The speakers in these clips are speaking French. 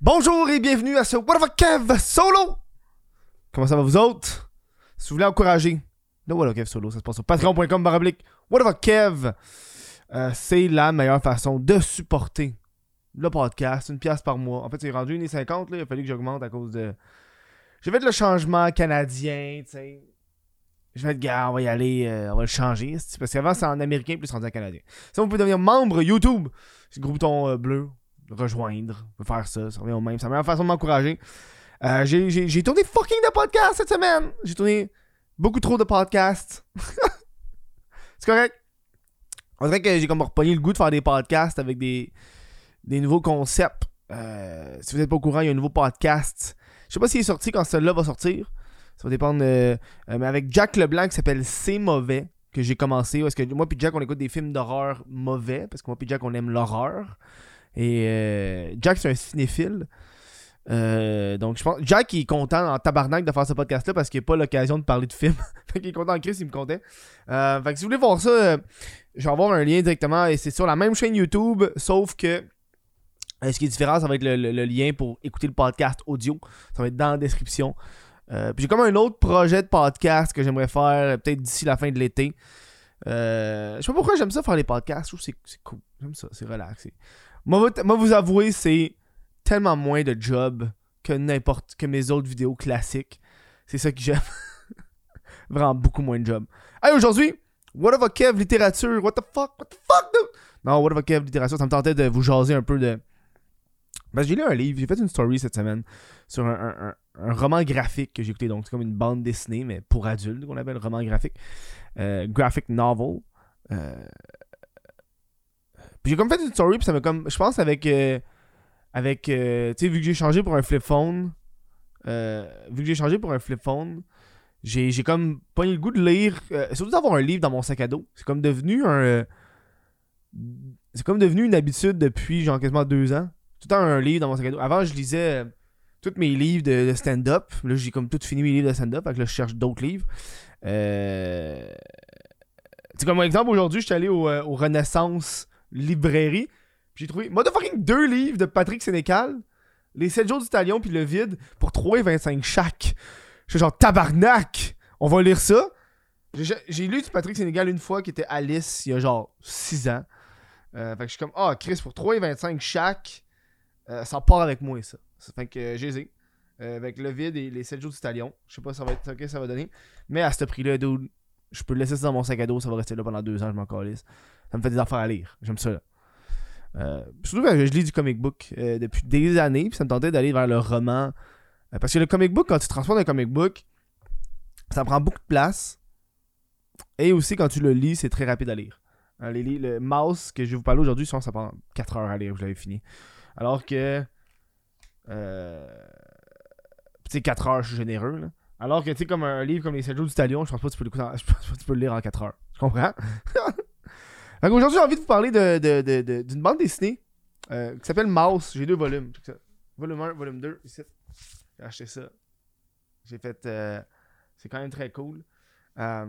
Bonjour et bienvenue à ce What the Kev solo! Comment ça va vous autres? Si vous voulez encourager le What the Kev solo, ça se passe sur patreon.com baroblique What the Kev. Euh, c'est la meilleure façon de supporter le podcast, une pièce par mois. En fait, c'est rendu 1,50$, là, il a fallu que j'augmente à cause de... J'ai fait le changement canadien, tu sais. Je vais être gars, on va y aller, euh, on va le changer. Parce qu'avant, c'est en américain plus en canadien. Ça, vous pouvez devenir membre YouTube. C'est le gros bouton euh, bleu rejoindre, faire ça, ça revient au même. C'est la meilleure façon de m'encourager. Euh, j'ai tourné fucking de podcasts cette semaine. J'ai tourné beaucoup trop de podcasts. c'est correct. On dirait que j'ai comme repogné le goût de faire des podcasts avec des, nouveaux concepts. Euh, si vous n'êtes pas au courant, il y a un nouveau podcast. Je sais pas s'il est sorti quand celui-là va sortir. Ça va dépendre. Euh, mais avec Jack Leblanc qui s'appelle C'est mauvais que j'ai commencé. Parce que moi et Jack, on écoute des films d'horreur mauvais. Parce que moi et Jack, on aime l'horreur. Et euh, Jack, c'est un cinéphile. Euh, donc, je pense. Jack, il est content en tabarnak de faire ce podcast-là parce qu'il n'a pas l'occasion de parler de film. fait qu'il est content en Chris, il me comptait. Euh, fait que si vous voulez voir ça, je vais avoir un lien directement. Et c'est sur la même chaîne YouTube, sauf que. ce qui est différent, ça va être le, lien pour écouter le podcast audio. Ça va être dans la description. puis j'ai comme un autre projet de podcast que j'aimerais faire peut-être d'ici la fin de l'été. je sais pas pourquoi j'aime ça faire les podcasts. Je trouve que c'est cool. J'aime ça, c'est relax. Moi, vous avouer, c'est tellement moins de job que n'importe que mes autres vidéos classiques. C'est ça que j'aime. Vraiment beaucoup moins de job. Hey, aujourd'hui, what of a Kev littérature? What the fuck? What the fuck, dude? Non, what of a Kev littérature, ça me tentait de vous jaser un peu de. Ben, j'ai lu un livre, j'ai fait une story cette semaine sur un, roman graphique que j'ai écouté. Donc, c'est comme une bande dessinée, mais pour adultes, qu'on appelle roman graphique. Euh, graphic novel. Euh, j'ai comme fait une story, puis ça m'a comme. Je pense avec. Euh, avec. Euh, tu sais, vu que j'ai changé pour un flip phone. Euh, vu que j'ai changé pour un flip phone. J'ai, j'ai comme pas eu le goût de lire. surtout d'avoir un livre dans mon sac à dos. C'est comme devenu un. c'est comme devenu une habitude depuis genre quasiment deux ans. Tout le temps un livre dans mon sac à dos. Avant, je lisais tous mes livres de, stand-up. Là, j'ai comme tout fini mes livres de stand-up. Fait que là, je cherche d'autres livres. Euh. C'est comme exemple, aujourd'hui, je suis allé au, au Renaissance librairie. J'ai trouvé motherfucking deux livres de Patrick Sénécal, Les 7 jours du talion puis Le Vide, pour 3,25 chaque. Je suis genre tabarnak! On va lire ça. J'ai lu du Patrick Sénégal une fois qui était Alice il y a genre 6 ans. Euh, fait que je suis comme, ah, oh, Chris, pour 3,25 chaque, euh, ça part avec moi, ça. ça fait que euh, j'ai avec le vide et les 7 jours du talion. Je sais pas ça va être, que ça va donner. Mais à ce prix-là, je peux le laisser ça dans mon sac à dos, ça va rester là pendant 2 ans, je m'en calisse ça me fait des affaires à lire. J'aime ça. Euh, surtout que je lis du comic book euh, depuis des années, puis ça me tentait d'aller vers le roman. Euh, parce que le comic book, quand tu transformes un comic book, ça prend beaucoup de place. Et aussi, quand tu le lis, c'est très rapide à lire. le mouse que je vais vous parler aujourd'hui, ça prend 4 heures à lire, je l'avais fini. Alors que. tu sais, 4 heures, je suis généreux. Là. Alors que, tu sais, comme un livre comme Les 7 jours du Talion, je pense pas que tu peux je pense pas que tu peux le lire en 4 heures. Tu comprends? Aujourd'hui, j'ai envie de vous parler d'une de, de, bande dessinée euh, qui s'appelle Mouse. J'ai deux volumes. Volume 1, volume 2. Ici. J'ai acheté ça. J'ai fait. Euh, c'est quand même très cool. Euh,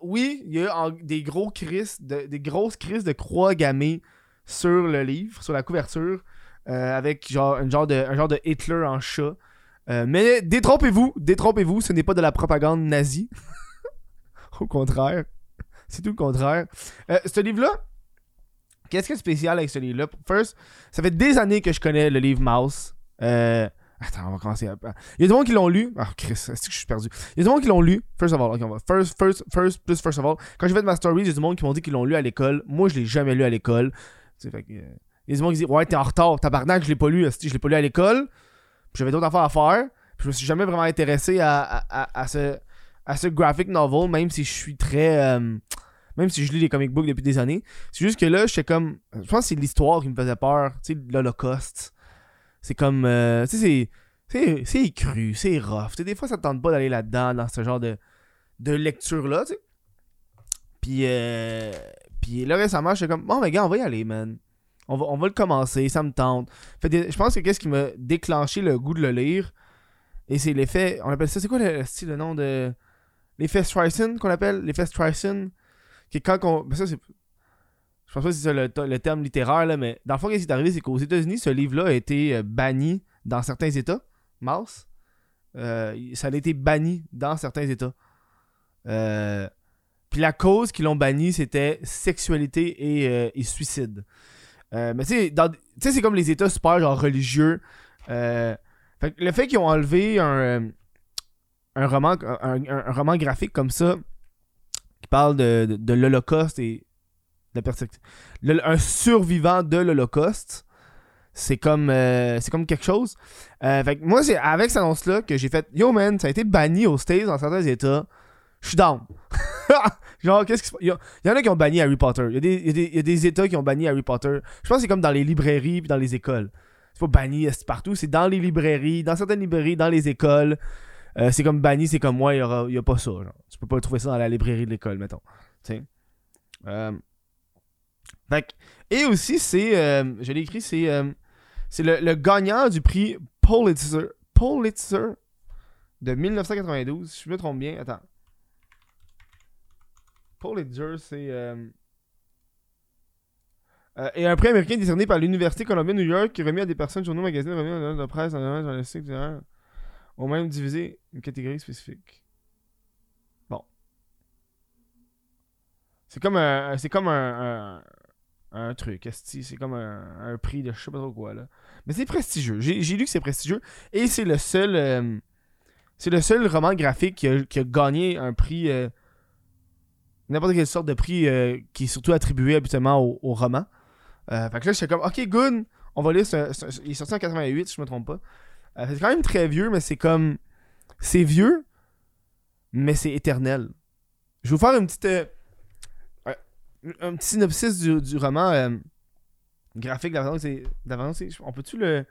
oui, il y a des gros des grosses crises de croix gammées sur le livre, sur la couverture, avec genre, un, genre de, un genre de Hitler en chat. mais détrompez-vous, détrompez-vous, ce n'est pas de la propagande nazie. Au contraire. C'est tout le contraire. Euh, ce livre-là, qu'est-ce qui est spécial avec ce livre-là? First, ça fait des années que je connais le livre Mouse. Euh, attends, on va commencer. Il y a des gens qui l'ont lu. Ah, Chris, est-ce que je suis perdu? Il y a des gens qui l'ont lu. First of all, ok, on va. First, first, first, plus first of all. Quand j'ai fait ma story, il y a des gens qui m'ont dit qu'ils l'ont lu à l'école. Moi, je l'ai jamais lu à l'école. Euh, il y a des gens qui disent Ouais, t'es en retard, tabarnak, je l'ai pas lu. Je l'ai pas lu à l'école. J'avais d'autres affaires à faire. Puis je me suis jamais vraiment intéressé à, à, ce à ce graphic novel, même si je suis très. Même si je lis les comic books depuis des années. C'est juste que là, j'étais comme. Je pense que c'est l'histoire qui me faisait peur. Tu sais, l'Holocauste. C'est comme. Euh, tu sais, c'est. C'est cru, c'est rough. des fois, ça te tente pas d'aller là-dedans, dans ce genre de, de lecture-là, tu sais. Puis, euh, puis là, récemment, j'étais comme, bon, mais gars, on va y aller, man. On va, on va le commencer, ça me tente. Fait, je pense que qu'est-ce qui m'a déclenché le goût de le lire, et c'est l'effet, on appelle ça, c'est quoi le, le nom de l'effet Streisand qu'on appelle? L'effet Streisand? Qui quand on ben ça c'est Je pense pas que c'est ça le, le terme littéraire, là, mais dans le fond, qu'est-ce qui est arrivé, c'est qu'aux États-Unis, ce livre-là a été euh, banni dans certains États. Mouse. Euh, ça a été banni dans certains États. Euh, puis la cause qu'ils l'ont banni, c'était sexualité et, et suicide. Mais tu sais, c'est comme les États super genre religieux. Fait que le fait qu'ils ont enlevé un, un, roman, un- un roman graphique comme ça, qui parle de, l'Holocauste et de un survivant de l'Holocauste, c'est comme, euh, c'est comme quelque chose. Euh, fait que moi, c'est avec cette annonce-là que j'ai fait Yo man, ça a été banni aux States dans certains États. Je suis down. Genre, qu'est-ce qui se passe? Il y, en a qui ont banni Harry Potter. Il y, a des, États qui ont banni Harry Potter. Je pense que c'est comme dans les librairies puis dans les écoles. C'est pas banni c'est partout, c'est dans les librairies, dans certaines librairies, dans les écoles. Euh, c'est comme banni, c'est comme moi, il y, aura, il y a pas ça. Genre. Tu peux pas trouver ça dans la librairie de l'école, mettons. Euh, fait et aussi, c'est. euh, je l'ai écrit, c'est. c'est le, gagnant du prix Pulitzer, Pulitzer de 1992. Si je me trompe bien, attends. Pulitzer, c'est. et un prix américain décerné par l'Université Columbia New York qui remis à des personnes, journaux, magazines, remis à de presse, en journalistique, etc. Au même divisé une catégorie spécifique. Bon. C'est comme un. C'est comme un. un truc, c'est comme un, prix de je sais pas trop quoi là. Mais c'est prestigieux. J'ai lu que c'est prestigieux et c'est le seul euh, c'est le seul roman graphique qui a, gagné un prix euh, n'importe quelle sorte de prix euh, qui est surtout attribué habituellement au, roman. Euh, fait que là j'étais comme OK good, on va lire il est sorti en 88 si je me trompe pas. Euh, c'est quand même très vieux mais c'est comme c'est vieux mais c'est éternel. Je vais vous faire une petite euh, un petit synopsis du, du roman euh, graphique d'avance. On peut-tu le,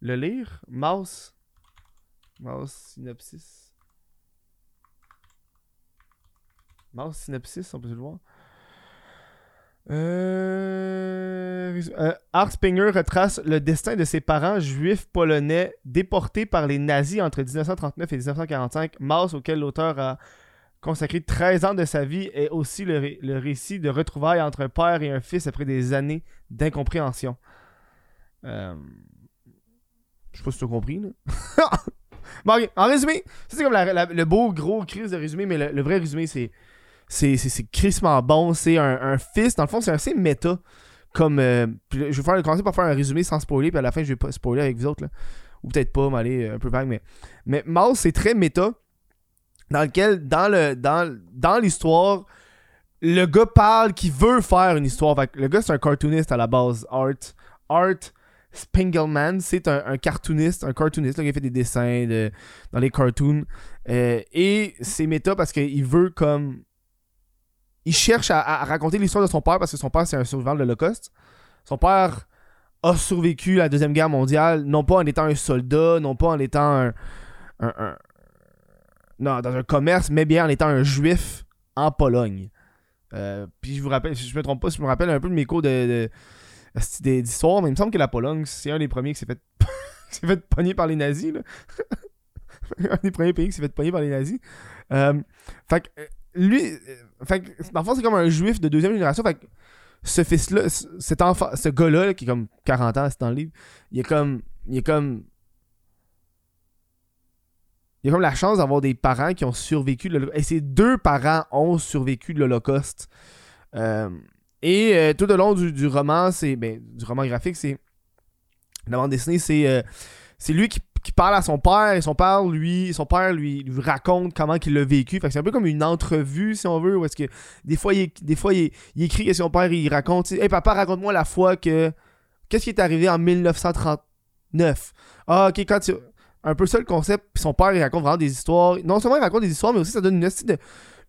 le lire? Mouse Mouse synopsis. Mouse synopsis, on peut le voir? Euh... euh, Art Springer retrace le destin de ses parents juifs polonais déportés par les nazis entre 1939 et 1945. Mouse, auquel l'auteur a consacré 13 ans de sa vie, est aussi le, le récit de retrouvailles entre un père et un fils après des années d'incompréhension. Euh... Je sais pas si tu as compris, bon, ok, en résumé, c'est comme le beau gros crise de résumé, mais le, vrai résumé, c'est c'est crissement bon. C'est un, un fils, dans le fond, c'est assez méta. Comme. euh, je vais faire, commencer par faire un résumé sans spoiler, puis à la fin, je vais pas spoiler avec vous autres. Là. Ou peut-être pas, mais aller un peu vague. Mais, mais Mouse, c'est très méta. Dans lequel, dans le dans, dans l'histoire, le gars parle qu'il veut faire une histoire. Le gars, c'est un cartooniste à la base. Art. Art Spiegelman, c'est un, un cartooniste, un cartooniste qui a fait des dessins de, dans les cartoons. Euh, et c'est méta parce qu'il veut comme. Il cherche à, raconter l'histoire de son père parce que son père, c'est un survivant de l'Holocauste. Son père a survécu à la Deuxième Guerre mondiale, non pas en étant un soldat, non pas en étant un. non, dans un commerce, mais bien en étant un juif en Pologne. Euh, puis je vous rappelle, je me trompe pas, je me rappelle un peu de mes cours de, d'histoire, mais il me semble que la Pologne, c'est un des premiers qui s'est fait, qui fait pogner par les nazis. Là. un des premiers pays qui s'est fait pogner par les nazis. Euh, fait que, euh, lui, fait que, c'est comme un juif de deuxième génération. Fait que ce fils-là, cet enfant, ce gars-là, là, qui est comme 40 ans, c'est dans le livre, il est comme. Il est comme. Il a comme la chance d'avoir des parents qui ont survécu. de. Et ses deux parents ont survécu de l'Holocauste. Euh, et euh, tout au long du, du roman, c'est. Ben, du roman graphique, c'est. La bande dessinée, c'est. euh, c'est lui qui, qui parle à son père et son père lui son père lui, raconte comment il l'a vécu. C'est un peu comme une entrevue si on veut où est-ce que des fois il, des fois il, il écrit et son père il raconte hey papa raconte-moi la fois que qu'est-ce qui est arrivé en 1939 ah ok quand tu un peu ça le concept son père il raconte vraiment des histoires. Non seulement il raconte des histoires mais aussi ça donne une de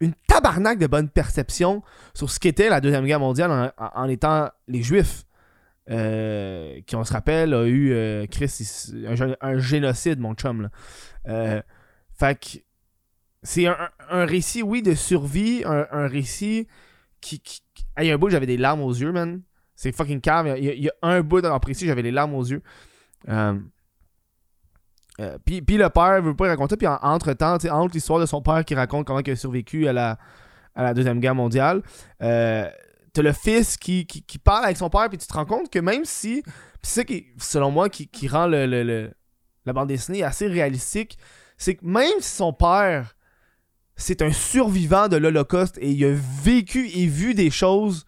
une tabarnak de bonne perception sur ce qu'était la deuxième guerre mondiale en étant les juifs euh, qui, on se rappelle, a eu euh, Chris, un, gé- un génocide, mon chum. Là. Euh, fait que c'est un, un- récit, oui, de survie, un, un récit qui. qui Hey, il y a un bout, j'avais des larmes aux yeux, man. C'est fucking cave. Il y, a, un bout en précis, j'avais les larmes aux yeux. Puis, puis le père veut pas raconter. Puis en- entre-temps, entre l'histoire de son père qui raconte comment il a survécu à la, à la Deuxième Guerre mondiale, t'as le fils qui, qui, qui parle avec son père, puis tu te rends compte que même si. C'est ça qui, selon moi, qui, qui rend le, le- la bande dessinée assez réalistique, c'est que même si son père, c'est un survivant de l'Holocauste et il a vécu et vu des choses,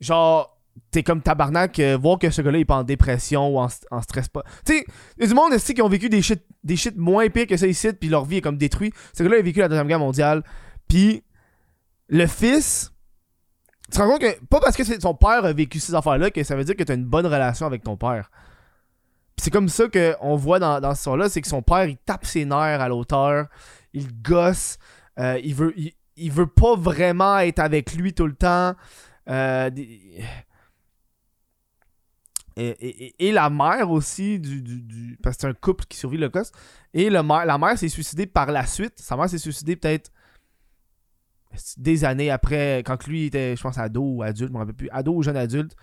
genre, t'es comme tabarnak, euh, voir que ce gars-là il est pas en dépression ou en, stress pas. Tu sais, du monde ici qui ont vécu des shit, des shit moins pires que ça ici, puis leur vie est comme détruite. Ce gars-là a vécu la Deuxième Guerre mondiale, puis le fils. Tu te rends compte que, pas parce que son père a vécu ces affaires-là, que ça veut dire que t'as une bonne relation avec ton père. C'est comme ça qu'on voit dans, dans ce son-là, c'est que son père, il tape ses nerfs à l'auteur, il gosse, euh, il, veut, il, il veut pas vraiment être avec lui tout le temps. Euh, et, et- et- la mère aussi, du, du- parce que c'est un couple qui survit le coste. Et le la mère s'est suicidée par la suite. Sa mère s'est suicidée peut-être des années après, quand lui était, je pense, ado ou adulte, je me rappelle plus, ado ou jeune adulte.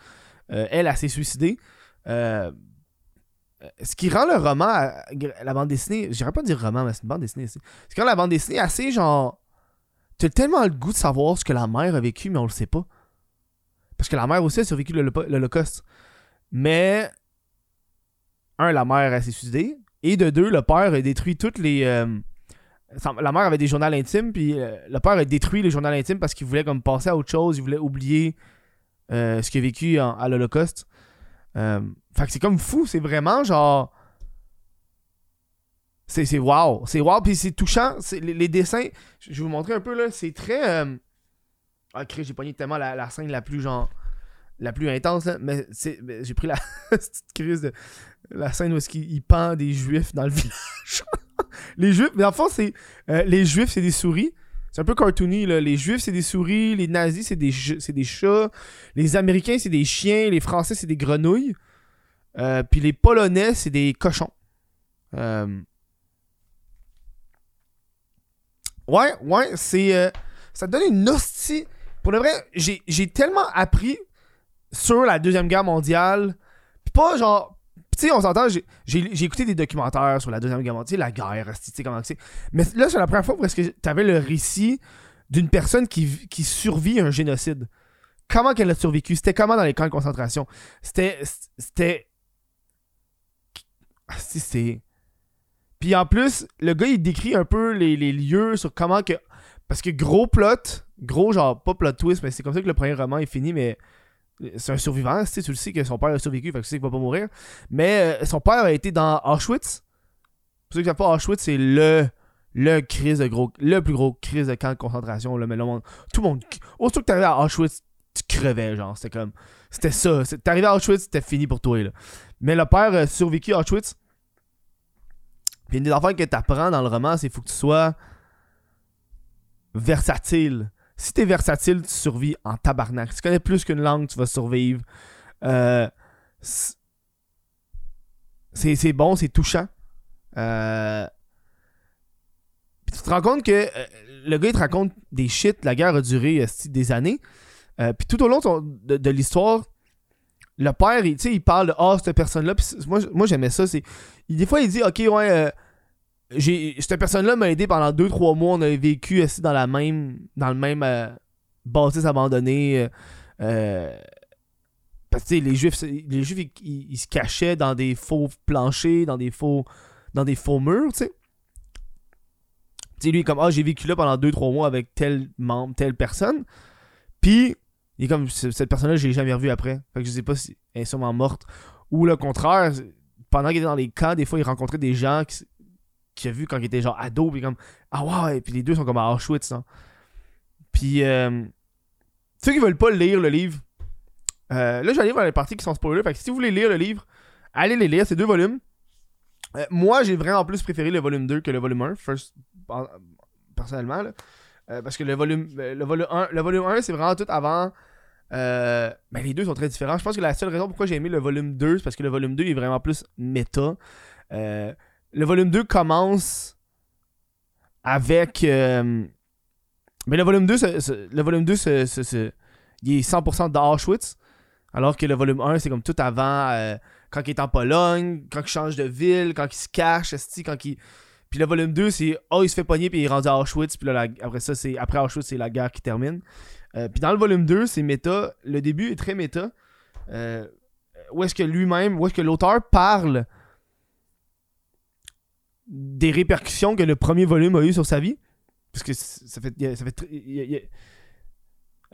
Euh, elle, elle s'est suicidée. Euh, ce qui rend le roman, à- la bande dessinée, j'irais pas dire roman, mais c'est une bande dessinée. aussi. Ce qui rend la bande dessinée assez genre. T'as tellement le goût de savoir ce que la mère a vécu, mais on le sait pas. Parce que la mère aussi a survécu l'Holocauste. Mais. Un, la mère elle s'est suicidée. Et de deux, le père a détruit toutes les. euh, la mère avait des journaux intimes, puis euh, le père a détruit les journaux intimes parce qu'il voulait comme passer à autre chose, il voulait oublier euh, ce qu'il a vécu à l'Holocauste. Euh, fait que c'est comme fou, c'est vraiment genre. C'est, wow, c'est wow, puis c'est touchant. Les, dessins, je vais vous montrer un peu là, c'est très. Ah, Chris, j'ai pogné tellement la, scène la plus genre. La plus intense, là, mais j'ai pris la petite crise de. La scène où est-ce qu'il il pend des juifs dans le village. Les juifs, mais en fond, c'est. euh, les juifs, c'est des souris. C'est un peu cartoony, là. Les juifs, c'est des souris. Les nazis, c'est des, des chats. Les américains, c'est des chiens. Les français, c'est des grenouilles. Euh, puis les polonais, c'est des cochons. Euh, Ouais, ouais, c'est. ça donne une hostie. Pour le vrai, j'ai j'ai tellement appris sur la Deuxième Guerre mondiale. Puis pas genre. Tu sais, on s'entend, j'ai écouté des documentaires sur la Deuxième Guerre mondiale, la guerre, tu sais comment c'est. Mais là, c'est la première fois parce que t'avais le récit d'une personne qui, qui survit un génocide. Comment qu'elle a survécu? C'était comment dans les camps de concentration? C'était. C'était. Ah, si, c'est. Puis en plus, le gars, il décrit un peu les, les lieux sur comment que. Parce que gros plot, gros genre, pas plot twist, mais c'est comme ça que le premier roman est fini, mais c'est un survivant, tu sais, tu le sais que son père a survécu, fait que tu sais qu'il va pas mourir. Mais euh, son père a été dans Auschwitz. Pour ceux qui savent pas, Auschwitz, c'est le. Le crise de gros. Le plus gros crise de camp de concentration. Mais le monde. Tout le monde. Aussitôt que t'arrivais à Auschwitz, tu crevais, genre. C'était comme. C'était ça. T'arrivais à Auschwitz, c'était fini pour toi, là. Mais le père a survécu à Auschwitz. Puis une des affaires que t'apprends dans le roman, c'est faut que tu sois versatile. Si t'es versatile, tu survis en tabarnak. Si tu connais plus qu'une langue, tu vas survivre. Euh, c'est- bon, c'est touchant. Euh, puis tu te rends compte que euh, le gars, il te raconte des shit. La guerre a duré des années. Euh, puis tout au long de, l'histoire, le père, il, il parle de Ah, cette personne-là. Moi, moi j'aimais ça. Des fois, il dit Ok, ouais, euh, j'ai, cette personne-là m'a aidé pendant 2-3 mois. On a vécu assis dans, la même, dans le même euh, bâtisse abandonné. euh, euh, parce que les juifs, les juifs ils, se cachaient dans des faux planchers, dans des faux, dans des faux murs, tu sais. Tu sais, lui, comme, ah, j'ai vécu là pendant 2-3 mois avec tel membre, telle personne. Puis, il est comme, cette personne-là, je l'ai jamais revue après. Fait que je sais pas si elle est sûrement morte. Ou le contraire, pendant qu'il était dans les camps, des fois, il rencontrait des gens qui, qu'il a vu quand il était genre ado. Puis comme, ah ouais, puis les deux sont comme à Auschwitz. hein. Puis, euh, ceux qui veulent pas lire le livre, euh, là, je vais aller voir les parties qui sont spoilers. Fait que si vous voulez lire le livre, allez les lire, c'est deux volumes. Euh, moi, j'ai vraiment plus préféré le volume 2 que le volume 1, first, en- personnellement. là. Euh, parce que le volume, le volume 1, le volume 1 c'est vraiment tout avant. Euh, ben, les deux sont très différents. Je pense que la seule raison pourquoi j'ai aimé le volume 2, c'est parce que le volume 2 est vraiment plus méta. Euh, le volume 2 commence avec. euh, mais le volume 2, se- se- le volume 2 se- se- se- il est 100% d'Auschwitz. Alors que le volume 1, c'est comme tout avant, euh, quand il est en Pologne, quand il change de ville, quand il se cache, quand il. Puis le volume 2, c'est oh, il se fait pogner puis il est rendu à Auschwitz. Puis là, après ça, c'est après Auschwitz, c'est la guerre qui termine. Euh, puis dans le volume 2, c'est méta. Le début est très méta. Où est-ce que lui-même, où est-ce que l'auteur parle des répercussions que le premier volume a eu sur sa vie. Parce que ça fait. Ça fait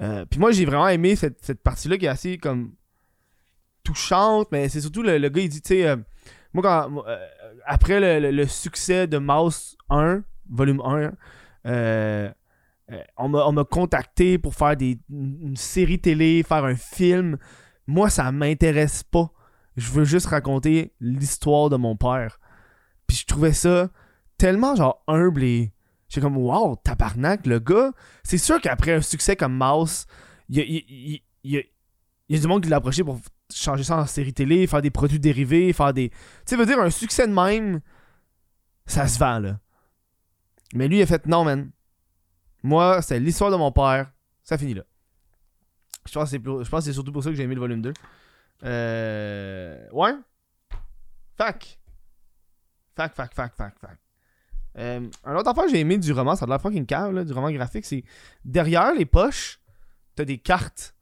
euh, puis moi, j'ai vraiment aimé cette, cette partie-là qui est assez comme touchante, mais c'est surtout le, gars, il dit, tu sais, euh, moi, quand, euh, après le, le, succès de Mouse 1, volume 1, on m'a contacté pour faire des, une série télé, faire un film. Moi, ça m'intéresse pas. Je veux juste raconter l'histoire de mon père. Puis je trouvais ça tellement genre humble et. J'étais comme, wow, tabarnak, le gars. C'est sûr qu'après un succès comme Mouse, il y a, du monde qui l'a approché pour changer ça en série télé, faire des produits dérivés, faire des. Tu sais, veut dire, un succès de même, ça se vend, là. Mais lui, il a fait, non, man. Moi, c'est l'histoire de mon père. Ça finit là. Je pense que c'est surtout pour ça que j'ai aimé le volume 2. Euh. Ouais. Fac. Fac, fac, fac, fac, fac. Euh, un autre affaire que j'ai aimé du roman, ça a l'air fucking cave, là, du roman graphique, c'est derrière les poches, t'as des cartes.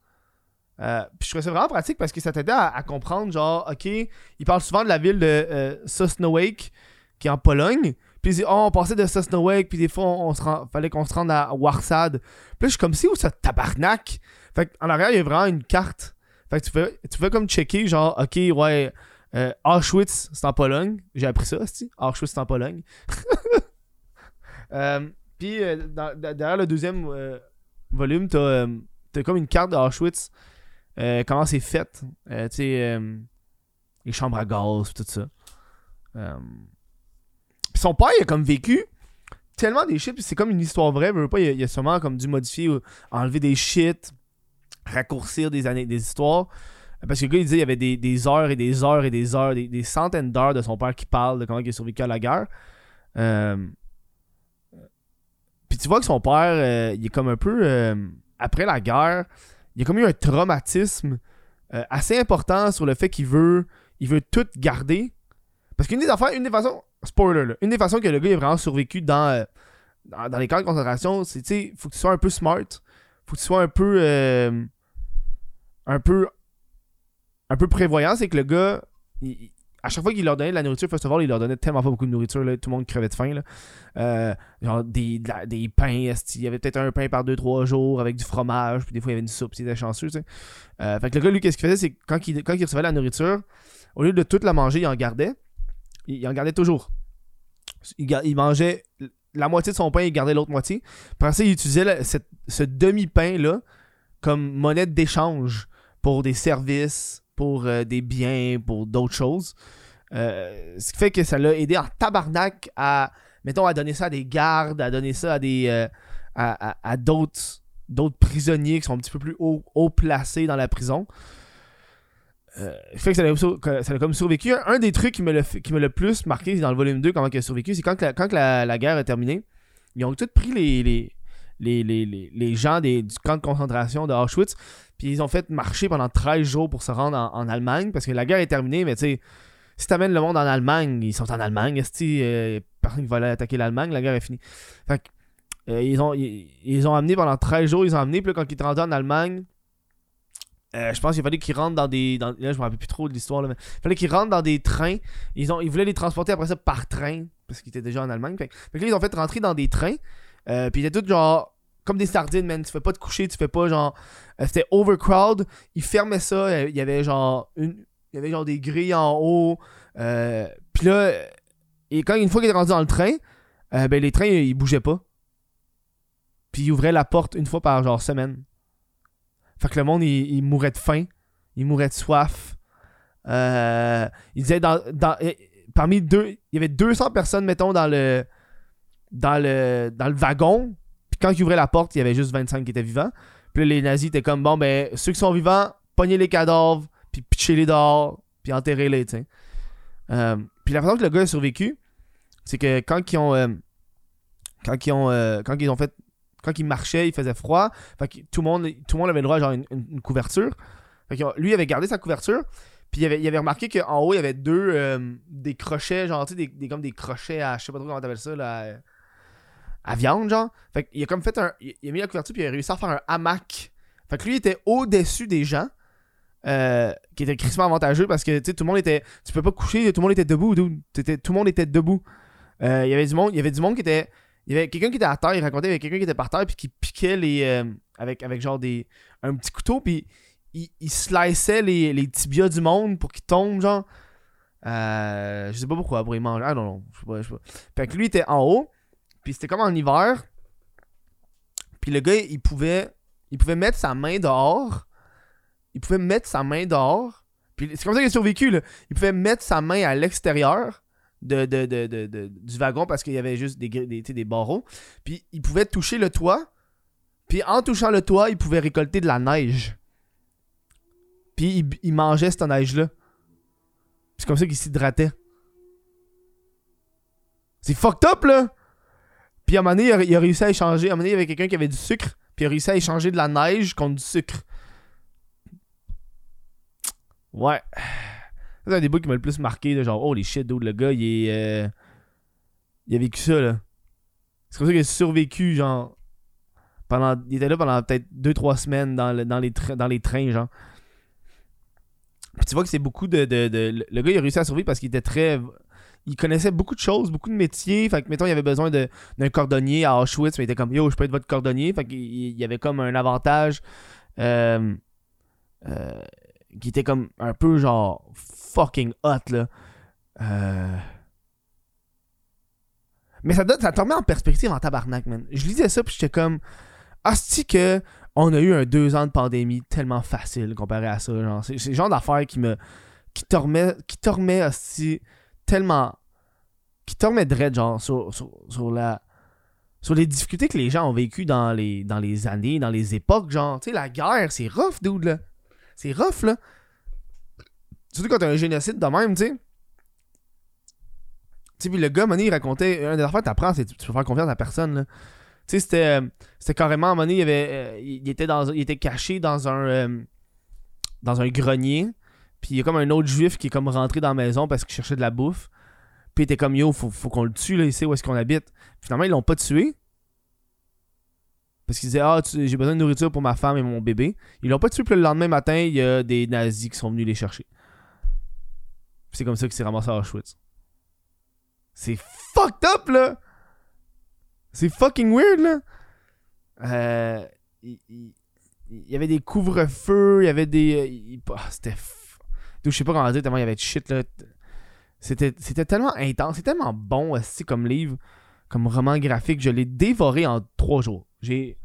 Euh, puis je trouvais ça vraiment pratique parce que ça t'aidait à, comprendre, genre, ok, il parle souvent de la ville de euh, Sosnowiec, qui est en Pologne. Puis oh, on passait de Sosnowiec, puis des fois, on, se fallait qu'on se rende à Warsad. Puis je suis comme, si où ça tabarnak? Fait qu'en arrière, il y a vraiment une carte. Fait que tu fais, tu fais comme checker, genre, ok, ouais, euh, Auschwitz, c'est en Pologne. J'ai appris ça, aussi. Auschwitz, c'est en Pologne. euh, Puis, euh, derrière le deuxième volume, t'as as comme une carte d'Auschwitz. comment c'est fait. tu sais, les chambres à gaz, tout ça. Puis son père, il a comme vécu tellement des shit, c'est comme une histoire vraie. Il, pas, il, a, sûrement comme dû modifier, enlever des shit, raccourcir des années, des histoires. Parce que le gars, il disait qu'il y avait des, heures et des heures et des heures, des, centaines d'heures de son père qui parle de comment il a survécu à la guerre. Euh, puis tu vois que son père, euh, il est comme un peu. Euh, après la guerre, il a comme eu un traumatisme assez important sur le fait qu'il veut, il veut tout garder. Parce qu'une des affaires, une des façons. Spoiler, là, une des façons que le gars ait vraiment survécu dans, dans, les camps de concentration, c'est, tu sais, faut que tu sois un peu smart. Faut que tu sois un peu. un peu un peu prévoyant, c'est que le gars, à chaque fois qu'il leur donnait de la nourriture, first of all, il leur donnait tellement pas beaucoup de nourriture, là, tout le monde crevait de faim. Là. Euh, genre des, des pains, il y avait peut-être un pain par 2-3 jours avec du fromage, puis des fois il y avait une soupe, c'était chanceux. Tu sais. Euh, fait que le gars, lui, qu'est-ce qu'il faisait, c'est que quand il, quand il recevait la nourriture, au lieu de toute la manger, il en gardait. Il, en gardait toujours. Il, il, mangeait la moitié de son pain, il gardait l'autre moitié. Puis ça, il utilisait ce demi-pain-là comme monnaie d'échange pour des services, pour euh, des biens, pour d'autres choses. Euh, ce qui fait que ça l'a aidé en tabarnak à, mettons, à donner ça à des gardes, à donner ça à des euh, à, d'autres prisonniers qui sont un petit peu plus haut, placés dans la prison. Euh, fait que ça l'a, comme survécu. Un, des trucs qui me l'a, qui me le plus marqué dans le volume 2, comment il a survécu, c'est quand, la, quand la, guerre est terminée, ils ont tous pris les, les, gens des, du camp de concentration de Auschwitz, puis ils ont fait marcher pendant 13 jours pour se rendre en, Allemagne parce que la guerre est terminée, mais tu sais, si t'amènes le monde en Allemagne, ils sont en Allemagne, est euh, personne qui attaquer l'Allemagne, la guerre est finie. Fait que, euh, ils, ont, ils, amené pendant 13 jours, ils ont amené, puis là, quand ils étaient rendus en Allemagne, euh, je pense qu'il fallait qu'ils rentrent dans des. là, je me rappelle plus trop de l'histoire, mais il fallait qu'ils rentrent dans des trains. Ils, ont, ils voulaient les transporter après ça par train, parce qu'ils étaient déjà en Allemagne. Fait, que là, ils ont fait rentrer dans des trains. Puis ils étaient tous genre comme des sardines, man. Tu fais pas te coucher, tu fais pas genre. Euh, c'était overcrowd. Ils fermaient ça. Euh, il y avait genre une. Il y avait genre des grilles en haut. Euh, puis là, et quand une fois qu'il est rendu dans le train, ben les trains ils bougeaient pas. Puis ils ouvraient la porte une fois par genre semaine. Fait que le monde il, mourait de faim, il mourait de soif. il disait dans, dans parmi deux, il y avait 200 personnes mettons dans le dans le dans le wagon quand ils ouvraient la porte, il y avait juste 25 qui étaient vivants. Puis les nazis étaient comme, bon, ben, ceux qui sont vivants, pognez les cadavres, puis pitchez-les dehors, puis enterrez-les, tu sais. Euh, puis la façon que le gars a survécu, c'est que quand ils ont. Euh, quand ils ont. Euh, quand ils ont fait. Quand ils marchaient, il faisait froid. Fait que tout le monde, tout le monde avait le droit à genre une, couverture. Fait que lui, il avait gardé sa couverture. Puis il avait, il avait remarqué qu'en haut, il y avait deux. des crochets, genre, tu sais, des, comme des crochets à. Je sais pas trop comment t'appelles ça, là viande, genre. Fait qu'il a comme fait un. Il a mis la couverture, puis il a réussi à faire un hamac. Fait que lui, il était au-dessus des gens. Euh, qui était crissement avantageux parce que tout le monde était tu peux pas coucher tout le monde était debout tout le monde était debout euh, il y avait du monde il y avait du monde qui était il y avait quelqu'un qui était à terre il racontait il y avait quelqu'un qui était par terre puis qui piquait les euh, avec avec genre des un petit couteau puis il, il sliceait les, les tibias du monde pour qu'ils tombent genre je sais pas pourquoi pour y manger ah non non je sais pas, je sais pas fait que lui était en haut c'était comme en hiver puis le gars il pouvait il pouvait mettre sa main dehors il pouvait mettre sa main dehors. Puis c'est comme ça qu'il a survécu, là. Il pouvait mettre sa main à l'extérieur de, du wagon parce qu'il y avait juste des, des, des barreaux. Puis il pouvait toucher le toit. Puis en touchant le toit, il pouvait récolter de la neige. Puis il, mangeait cette neige-là. C'est comme ça qu'il s'hydratait. C'est fucked up, là! Puis à un moment donné, il a, réussi à échanger. Un il y avait quelqu'un qui avait du sucre. Puis il a réussi à échanger de la neige contre du sucre. Ouais. C'est un des bouts qui m'a le plus marqué, genre, oh les shit, dude, le gars, il est. Euh, il a vécu ça, là. C'est comme ça qu'il a survécu, genre. Pendant... Il était là pendant peut-être 2-3 semaines dans, les dans les trains, genre. Puis tu vois que c'est beaucoup de, Le gars, il a réussi à survivre parce qu'il était très. Il connaissait beaucoup de choses, beaucoup de métiers. Fait que, mettons, il avait besoin d'un cordonnier à Auschwitz, mais il était comme, yo, je peux être votre cordonnier. Fait qu'il y avait comme un avantage. Euh, euh, qui était comme un peu genre fucking hot là. Euh... Mais ça, donne, ça te remet en perspective en tabarnak, man. Je lisais ça puis j'étais comme Asti que on a eu un deux ans de pandémie tellement facile comparé à ça. Genre, c'est, le genre d'affaire qui me. qui te qui te remet tellement. Qui te remet dread genre sur, sur, sur la sur les difficultés que les gens ont vécues dans les, dans les années, dans les époques, genre, tu sais, la guerre, c'est rough, dude, là. C'est rough, là. Surtout quand t'as un génocide de même, tu sais. Tu sais, puis le gars, Money, il racontait. Un des affaires t'apprends, c'est tu peux faire confiance à personne, là. Tu sais, c'était, euh, c'était carrément, Money, il, avait, euh, il, était dans, il était caché dans un. Euh, dans un grenier. Puis il y a comme un autre juif qui est comme rentré dans la maison parce qu'il cherchait de la bouffe. Puis était comme yo, faut, faut qu'on le tue là, sait où est-ce qu'on habite. Finalement, ils l'ont pas tué. Parce qu'ils disaient, ah, j'ai besoin de nourriture pour ma femme et mon bébé. Ils l'ont pas tué, puis le lendemain matin, il y a des nazis qui sont venus les chercher. C'est comme ça qu'il s'est ramassé à Auschwitz. C'est fucked up, là! C'est fucking weird, là! Euh, il, y avait des couvre-feux, il y avait des. Euh, ah, c'était. Je sais pas comment dire, tellement il y avait de shit, là. C'était tellement intense, c'est tellement bon aussi comme livre, comme roman graphique. Je l'ai dévoré en trois jours. J'ai.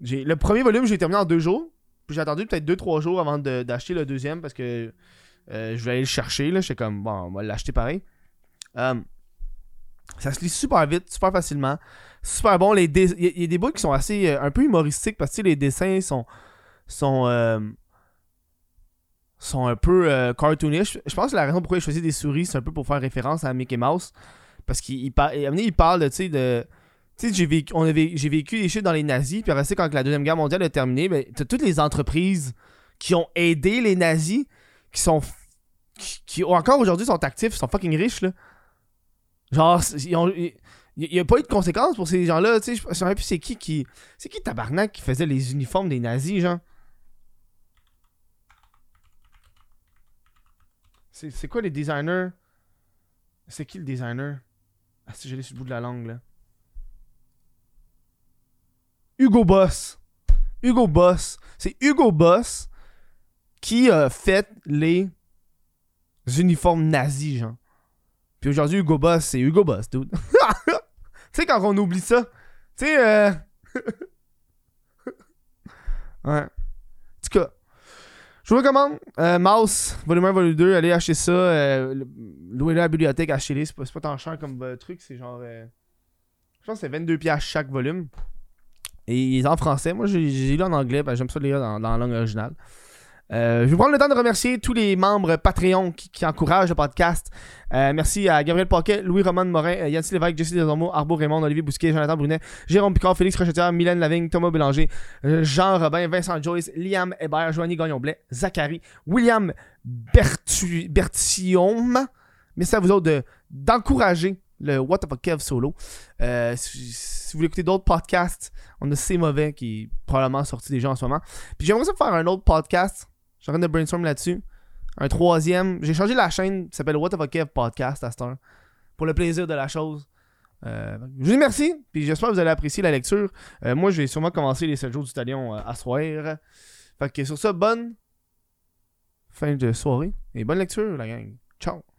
Le premier volume, j'ai terminé en deux jours. Puis j'ai attendu peut-être deux, trois jours avant d'acheter le deuxième parce que euh, je voulais aller le chercher. J'étais comme, bon, on va l'acheter pareil. Euh, ça se lit super vite, super facilement. Super bon. Il y, a des bouts qui sont assez. Euh, un peu humoristiques parce que les dessins sont. sont sont un peu cartoonish. Je pense que la raison pourquoi il choisit des souris, c'est un peu pour faire référence à Mickey Mouse. Parce qu'il il, parle de, de, tu sais, j'ai vécu, des shit dans les nazis, puis après quand la Deuxième Guerre mondiale a terminé, ben, t'as toutes les entreprises qui ont aidé les nazis, qui sont. qui, encore aujourd'hui sont actifs, sont fucking riches, là. Genre, il n'y a pas eu de conséquences pour ces gens-là, tu sais. Je sais plus c'est qui qui. C'est qui tabarnak qui faisait les uniformes des nazis, genre? C'est quoi les designers? C'est qui le designer? Ah, si j'ai sur le bout de la langue, là. Hugo Boss. Hugo Boss. C'est Hugo Boss qui fait les uniformes nazis, genre. Puis aujourd'hui, Hugo Boss, c'est Hugo Boss, dude. tu sais, quand on oublie ça. Tu sais, euh... ouais. Je vous recommande euh, Mouse, volume 1, volume 2. Allez acheter ça. Euh, louez-le à la bibliothèque, achetez-les. C'est pas, pas tant cher comme euh, truc. C'est genre. je pense que c'est 22 pièces chaque volume. Et il est en français. Moi, j'ai lu en anglais, j'aime ça lire dans, dans la langue originale. Euh, je vais prendre le temps de remercier tous les membres Patreon qui, encouragent le podcast. Euh, merci à Gabriel Paquet, Louis-Roman Morin, euh, Yancy Lévesque, Jesse Desormeaux, Arbo Raymond, Olivier Bousquet, Jonathan Brunet, Jérôme Picard, Félix Rochetière, Mylène Lavigne, Thomas Bélanger, Jean Robin, Vincent Joyce, Liam Hébert, Joanie Gagnon-Blais, Zachary, William Bertu Bertium. Merci à vous autres d'encourager le What the fuck Kev solo. Si, si vous voulez écouter d'autres podcasts, on a C'est Mauvais qui est probablement sorti déjà en ce moment. Puis j'aimerais ça faire un autre podcast. Je suis de brainstorm là-dessus. Un troisième. J'ai changé la chaîne qui s'appelle What the Kev Podcast à cette heure. Pour le plaisir de la chose. Euh, je vous dis merci, puis j'espère que vous allez apprécier la lecture. Euh, moi, je vais sûrement commencer les 7 jours du talion euh, à soir. Fait que sur ça, bonne fin de soirée et bonne lecture, la gang. Ciao!